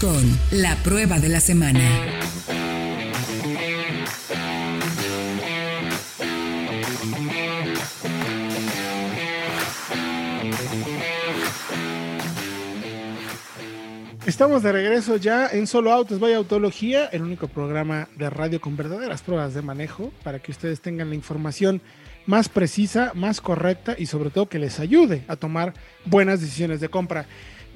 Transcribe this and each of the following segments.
con la prueba de la semana. Estamos de regreso ya en Solo Autos Vaya Autología, el único programa de radio con verdaderas pruebas de manejo para que ustedes tengan la información más precisa, más correcta y sobre todo que les ayude a tomar buenas decisiones de compra.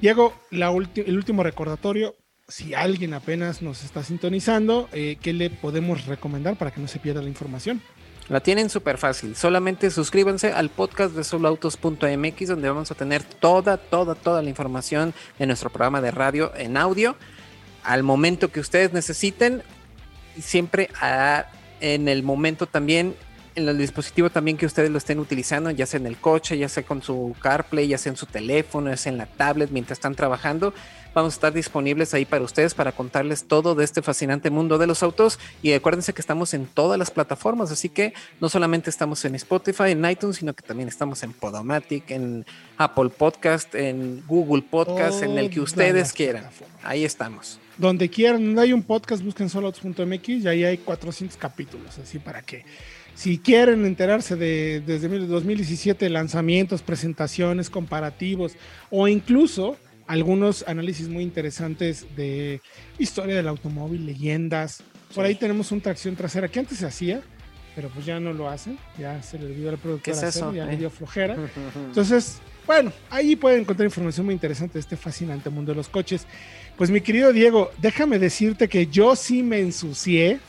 Diego, el último recordatorio, si alguien apenas nos está sintonizando, eh, ¿qué le podemos recomendar para que no se pierda la información? La tienen súper fácil. Solamente suscríbanse al podcast de soloautos.mx donde vamos a tener toda, toda, toda la información de nuestro programa de radio en audio al momento que ustedes necesiten. Siempre en el momento también, en el dispositivo también que ustedes lo estén utilizando, ya sea en el coche, ya sea con su CarPlay, ya sea en su teléfono, ya sea en la tablet mientras están trabajando Vamos a estar disponibles ahí para ustedes para contarles todo de este fascinante mundo de los autos. Y acuérdense que estamos en todas las plataformas, así que no solamente estamos en Spotify, en iTunes, sino que también estamos en Podomatic, en Apple Podcast, en Google Podcast, en el que ustedes quieran. Ahí estamos. Donde quieran, hay un podcast, busquen soloautos.mx y ahí hay 400 capítulos, así para que si quieren enterarse de desde 2017 lanzamientos, presentaciones, comparativos o incluso algunos análisis muy interesantes de historia del automóvil, leyendas. Por ahí tenemos un tracción trasera que antes se hacía, pero pues ya no lo hacen, ya se le olvidó al productor ¿Qué es eso? ya le dio flojera. Entonces, bueno, ahí pueden encontrar información muy interesante de este fascinante mundo de los coches. Pues mi querido Diego, déjame decirte que yo sí me ensucié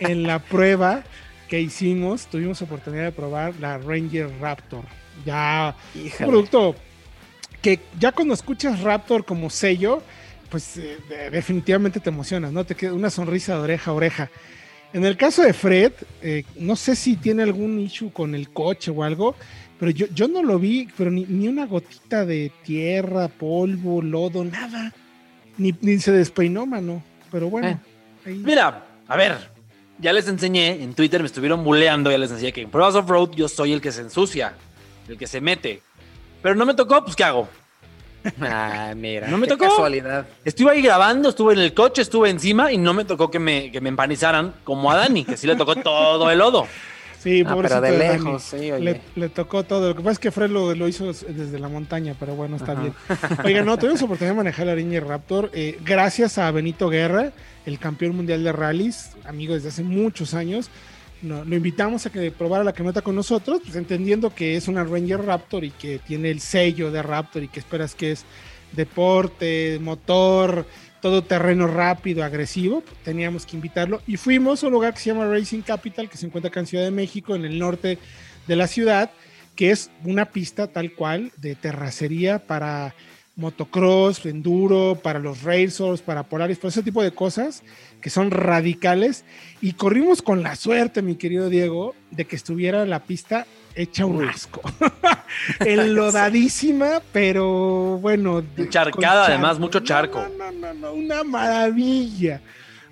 en la prueba que hicimos. Tuvimos oportunidad de probar la Ranger Raptor. Ya, un producto que ya cuando escuchas Raptor como sello, pues eh, definitivamente te emocionas, ¿no? Te queda una sonrisa de oreja a oreja. En el caso de Fred, eh, no sé si tiene algún issue con el coche o algo, pero yo, yo no lo vi, pero ni, una gotita de tierra, polvo, lodo, nada. Ni, se despeinó, mano. Pero bueno. Eh, mira, a ver, ya les enseñé, en Twitter me estuvieron buleando, ya les enseñé que en Pruebas of Road yo soy el que se ensucia, el que se mete. Pero no me tocó, pues ¿qué hago? Ah, mira. No me tocó. Casualidad. Estuve ahí grabando, estuve en el coche, estuve encima y no me tocó que me, que me empanizaran como a Dani, que sí le tocó todo el lodo. Sí, ah, pero de lejos, sí, oye. Le, tocó todo. Lo que pasa es que Fred lo, lo hizo desde la montaña, pero bueno, está bien. Oiga, no, tuvimos oportunidad de manejar la Ringer Raptor. Eh, gracias a Benito Guerra, el campeón mundial de rallies, amigo desde hace muchos años lo invitamos a que probara la camioneta con nosotros, pues entendiendo que es una Ranger Raptor y que tiene el sello de Raptor y que esperas que es deporte, motor, todo terreno rápido, agresivo, pues teníamos que invitarlo. Y fuimos a un lugar que se llama Racing Capital, que se encuentra acá en Ciudad de México, en el norte de la ciudad, que es una pista tal cual de terracería para motocross, enduro, para los racers, para polaris, por ese tipo de cosas que son radicales. Y corrimos con la suerte, mi querido Diego, de que estuviera la pista hecha un asco. Enlodadísima, pero bueno. Charcada, además, mucho charco. No, no, no, una maravilla.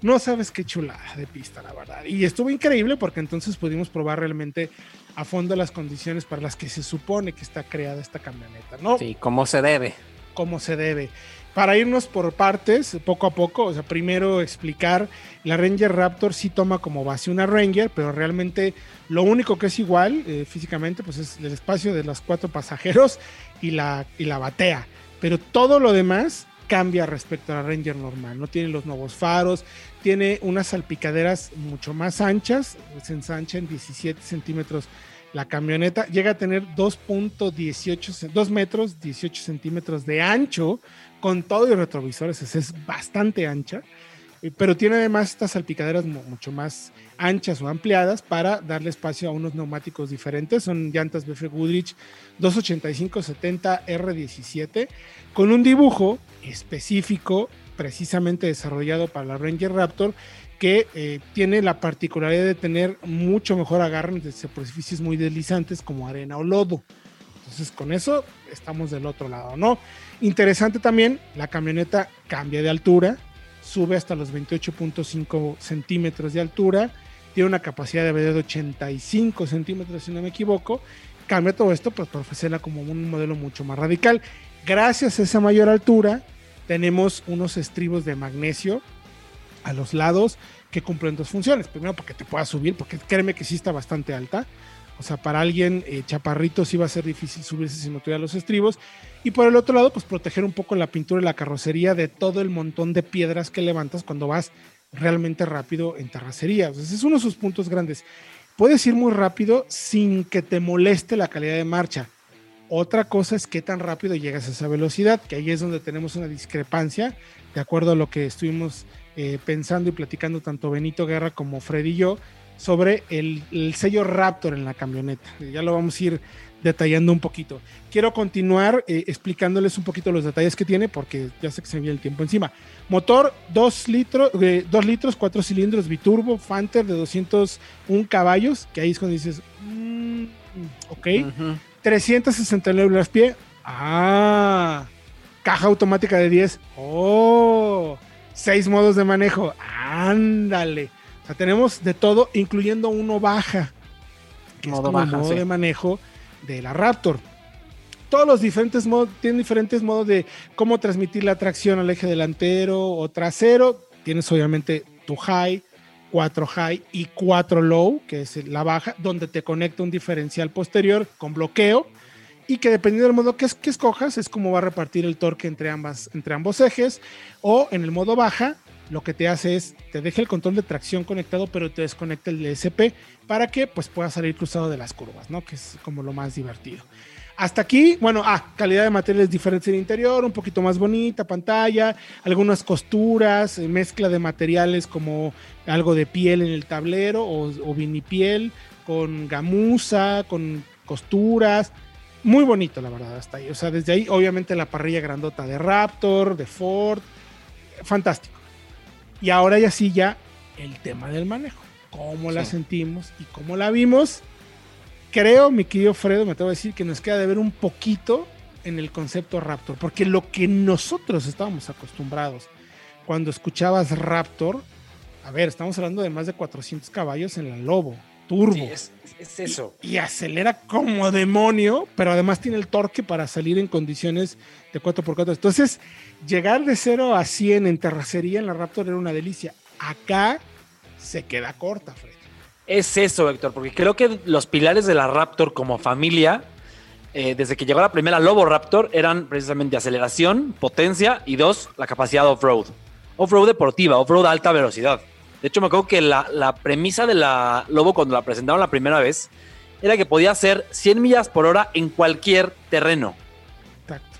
No sabes qué chulada de pista, la verdad. Y estuvo increíble porque entonces pudimos probar realmente a fondo las condiciones para las que se supone que está creada esta camioneta, ¿no? Sí, como se debe como se debe. Para irnos por partes, poco a poco, o sea, primero explicar, la Ranger Raptor sí toma como base una Ranger, pero realmente lo único que es igual eh, físicamente, pues es el espacio de los cuatro pasajeros y la, y la batea. Pero todo lo demás cambia respecto a la Ranger normal. No tiene los nuevos faros, tiene unas salpicaderas mucho más anchas, se ensancha en 17 centímetros la camioneta llega a tener 2.18, 2 metros 18 centímetros de ancho con todo y retrovisores, es, bastante ancha, eh, pero tiene además estas salpicaderas mucho más anchas o ampliadas para darle espacio a unos neumáticos diferentes. Son llantas BF Goodrich 285-70 R17 con un dibujo específico precisamente desarrollado para la Ranger Raptor que eh, tiene la particularidad de tener mucho mejor agarre desde superficies muy deslizantes como arena o lodo. Entonces con eso estamos del otro lado, ¿no? Interesante también, la camioneta cambia de altura, sube hasta los 28.5 centímetros de altura, tiene una capacidad de de 85 centímetros si no me equivoco, cambia todo esto pues, para ofrecerla como un modelo mucho más radical. Gracias a esa mayor altura, tenemos unos estribos de magnesio a los lados que cumplen dos funciones. Primero, porque te puedas subir, porque créeme que sí está bastante alta. O sea, para alguien eh, chaparrito sí va a ser difícil subirse si no tuviera los estribos. Y por el otro lado, pues proteger un poco la pintura y la carrocería de todo el montón de piedras que levantas cuando vas realmente rápido en terracería. O sea, ese es uno de sus puntos grandes. Puedes ir muy rápido sin que te moleste la calidad de marcha. Otra cosa es qué tan rápido llegas a esa velocidad, que ahí es donde tenemos una discrepancia, de acuerdo a lo que estuvimos eh, pensando y platicando tanto Benito Guerra como Freddy y yo, sobre el, el, sello Raptor en la camioneta. Ya lo vamos a ir detallando un poquito. Quiero continuar eh, explicándoles un poquito los detalles que tiene porque ya sé que se me viene el tiempo encima. Motor 2 litros, eh, 2 litros, 4 cilindros biturbo, Fanter de 201 caballos, que ahí es cuando dices, mm, ok. Uh -huh. 369 libras pie. Ah, caja automática de 10. Oh, 6 modos de manejo. Ándale. O sea, tenemos de todo, incluyendo uno baja, que modo es como baja, el modo sí. de manejo de la Raptor. Todos los diferentes modos, tienen diferentes modos de cómo transmitir la tracción al eje delantero o trasero. Tienes obviamente tu high, 4 high y 4 low, que es la baja, donde te conecta un diferencial posterior con bloqueo y que dependiendo del modo que, que escojas es como va a repartir el torque entre, ambas, entre ambos ejes o en el modo baja lo que te hace es te deja el control de tracción conectado pero te desconecta el DSP para que pues puedas salir cruzado de las curvas, ¿no? Que es como lo más divertido. Hasta aquí, bueno, ah, calidad de materiales diferentes en el interior, un poquito más bonita, pantalla, algunas costuras, mezcla de materiales como algo de piel en el tablero o, o vinipiel, con gamuza, con costuras, muy bonito la verdad hasta ahí. O sea, desde ahí obviamente la parrilla grandota de Raptor, de Ford, fantástico. Y ahora ya sí ya el tema del manejo, cómo sí. la sentimos y cómo la vimos creo, mi querido Fredo, me tengo que decir que nos queda de ver un poquito en el concepto Raptor, porque lo que nosotros estábamos acostumbrados cuando escuchabas Raptor, a ver, estamos hablando de más de 400 caballos en la Lobo, turbo. Sí, es, es, eso. Y, y, acelera como demonio, pero además tiene el torque para salir en condiciones de 4x4. Entonces, llegar de 0 a 100 en terracería en la Raptor era una delicia. Acá se queda corta, Fred es eso, Héctor, porque creo que los pilares de la Raptor como familia, eh, desde que llegó la primera Lobo Raptor, eran precisamente aceleración, potencia y dos, la capacidad off-road. Off-road deportiva, off-road alta velocidad. De hecho, me acuerdo que la, la, premisa de la Lobo cuando la presentaron la primera vez era que podía hacer 100 millas por hora en cualquier terreno. Exacto.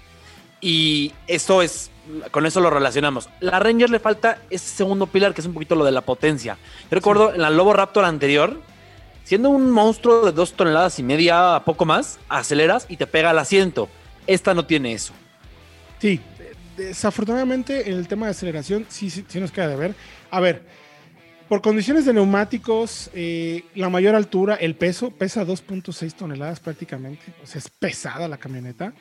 Y eso es con eso lo relacionamos. La Ranger le falta ese segundo pilar, que es un poquito lo de la potencia. Yo recuerdo sí. en la Lobo Raptor anterior, siendo un monstruo de dos toneladas y media, a poco más, aceleras y te pega al asiento. Esta no tiene eso. Sí, desafortunadamente en el tema de aceleración sí, sí, sí nos queda de ver. A ver, por condiciones de neumáticos, eh, la mayor altura, el peso, pesa 2.6 toneladas prácticamente. O sea, es pesada la camioneta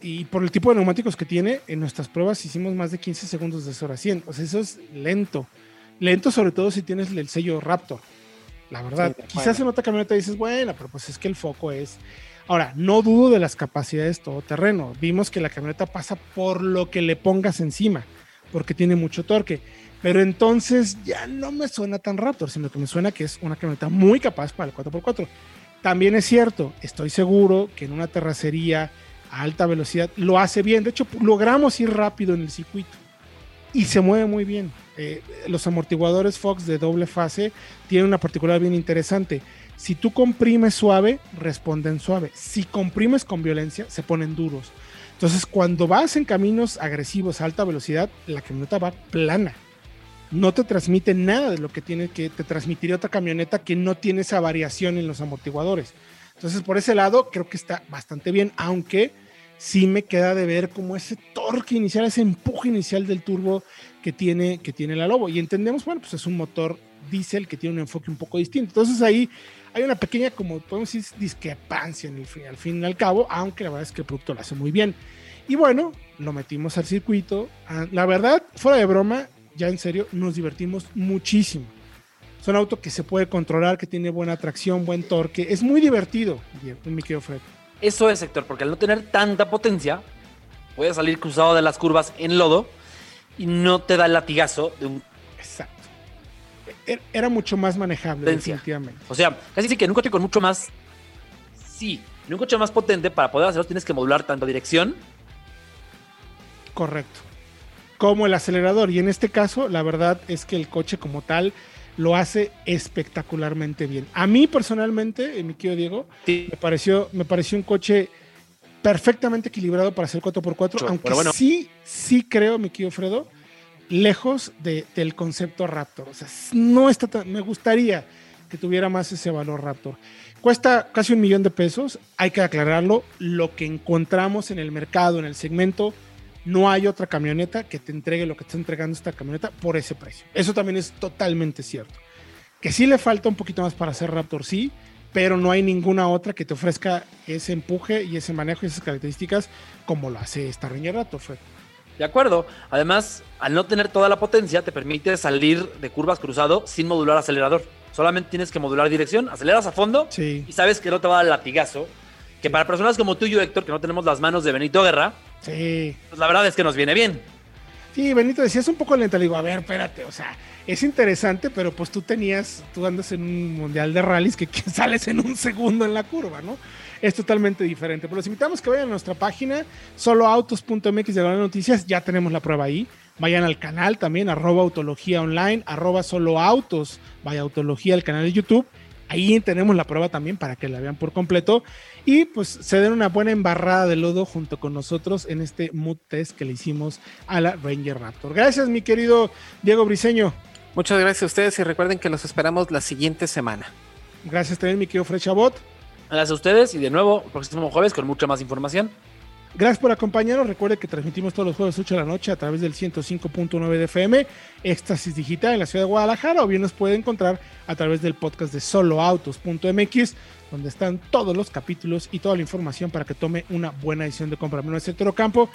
y por el tipo de neumáticos que tiene, en nuestras pruebas hicimos más de 15 segundos de 0 a 100. O sea, eso es lento. Lento sobre todo si tienes el sello Raptor. La verdad, sí, quizás en otra camioneta dices, bueno, pero pues es que el foco es... Ahora, no dudo de las capacidades todoterreno. Vimos que la camioneta pasa por lo que le pongas encima, porque tiene mucho torque. Pero entonces ya no me suena tan Raptor, sino que me suena que es una camioneta muy capaz para el 4x4. También es cierto, estoy seguro que en una terracería a alta velocidad, lo hace bien. De hecho, logramos ir rápido en el circuito y se mueve muy bien. Eh, los amortiguadores Fox de doble fase tienen una particularidad bien interesante. Si tú comprimes suave, responden suave. Si comprimes con violencia, se ponen duros. Entonces, cuando vas en caminos agresivos a alta velocidad, la camioneta va plana. No te transmite nada de lo que tiene que te transmitiría otra camioneta que no tiene esa variación en los amortiguadores. Entonces, por ese lado, creo que está bastante bien, aunque sí me queda de ver como ese torque inicial, ese empuje inicial del turbo que tiene, que tiene la Lobo. Y entendemos, bueno, pues es un motor diésel que tiene un enfoque un poco distinto. Entonces ahí hay una pequeña, como podemos decir, discrepancia en el fin, al fin y al cabo, aunque la verdad es que el producto lo hace muy bien. Y bueno, lo metimos al circuito. Ah, la verdad, fuera de broma, ya en serio, nos divertimos muchísimo. Es un auto que se puede controlar, que tiene buena tracción, buen torque. Es muy divertido, mi querido Fred. Eso es, sector, porque al no tener tanta potencia, puede salir cruzado de las curvas en lodo y no te da el latigazo de un Exacto. E- Era mucho más manejable, Potencia. definitivamente. O sea, casi sí que en un coche con mucho más. Sí, en un coche más potente, para poder hacerlo, tienes que modular tanto dirección. Correcto. Como el acelerador. Y en este caso, la verdad es que el coche como tal lo hace espectacularmente bien. A mí personalmente, eh, mi querido Diego, Sí, me pareció, me pareció un coche perfectamente equilibrado para hacer 4x4, Mucho, aunque bueno. sí, sí creo, mi querido Fredo, lejos de- del concepto Raptor. O sea, no está tan- me gustaría que tuviera más ese valor Raptor. Cuesta casi un millón de pesos, hay que aclararlo, lo que encontramos en el mercado, en el segmento, no hay otra camioneta que te entregue lo que está entregando esta camioneta por ese precio. Eso también es totalmente cierto. Que sí le falta un poquito más para ser Raptor, sí, pero no hay ninguna otra que te ofrezca ese empuje y ese manejo y esas características como lo hace esta Ranger Raptor, Fred. de acuerdo. Además, al no tener toda la potencia, te permite salir de curvas cruzado sin modular acelerador. Solamente tienes que modular dirección, aceleras a fondo Sí, y sabes que no te va a dar latigazo. Que para personas como tú y yo, Héctor, que no tenemos las manos de Benito Guerra, sí. pues la verdad es que nos viene bien. Sí, Benito decía, es un poco lenta. Le digo, a ver, espérate, o sea, es interesante, pero pues tú tenías, tú andas en un mundial de rallies que, que sales en un segundo en la curva, ¿no? Es totalmente diferente. Pero los invitamos que vayan a nuestra página, soloautos.mx de noticias, ya tenemos la prueba ahí. Vayan al canal también, arroba autología online, arroba soloautos, vaya autología al canal de YouTube. Ahí tenemos la prueba también para que la vean por completo y pues se den una buena embarrada de lodo junto con nosotros en este mood test que le hicimos a la Ranger Raptor. Gracias, mi querido Diego Briseño. Muchas gracias a ustedes y recuerden que los esperamos la siguiente semana. Gracias también, mi querido Fred Chabot. Gracias a ustedes y de nuevo, próximo jueves con mucha más información. Gracias por acompañarnos. Recuerde que transmitimos todos los jueves 8 de la noche a través del 105.9 de FM, Éxtasis Digital en la ciudad de Guadalajara, o bien nos puede encontrar a través del podcast de soloautos.mx, donde están todos los capítulos y toda la información para que tome una buena decisión de compra. Mi nombre es Ocampo.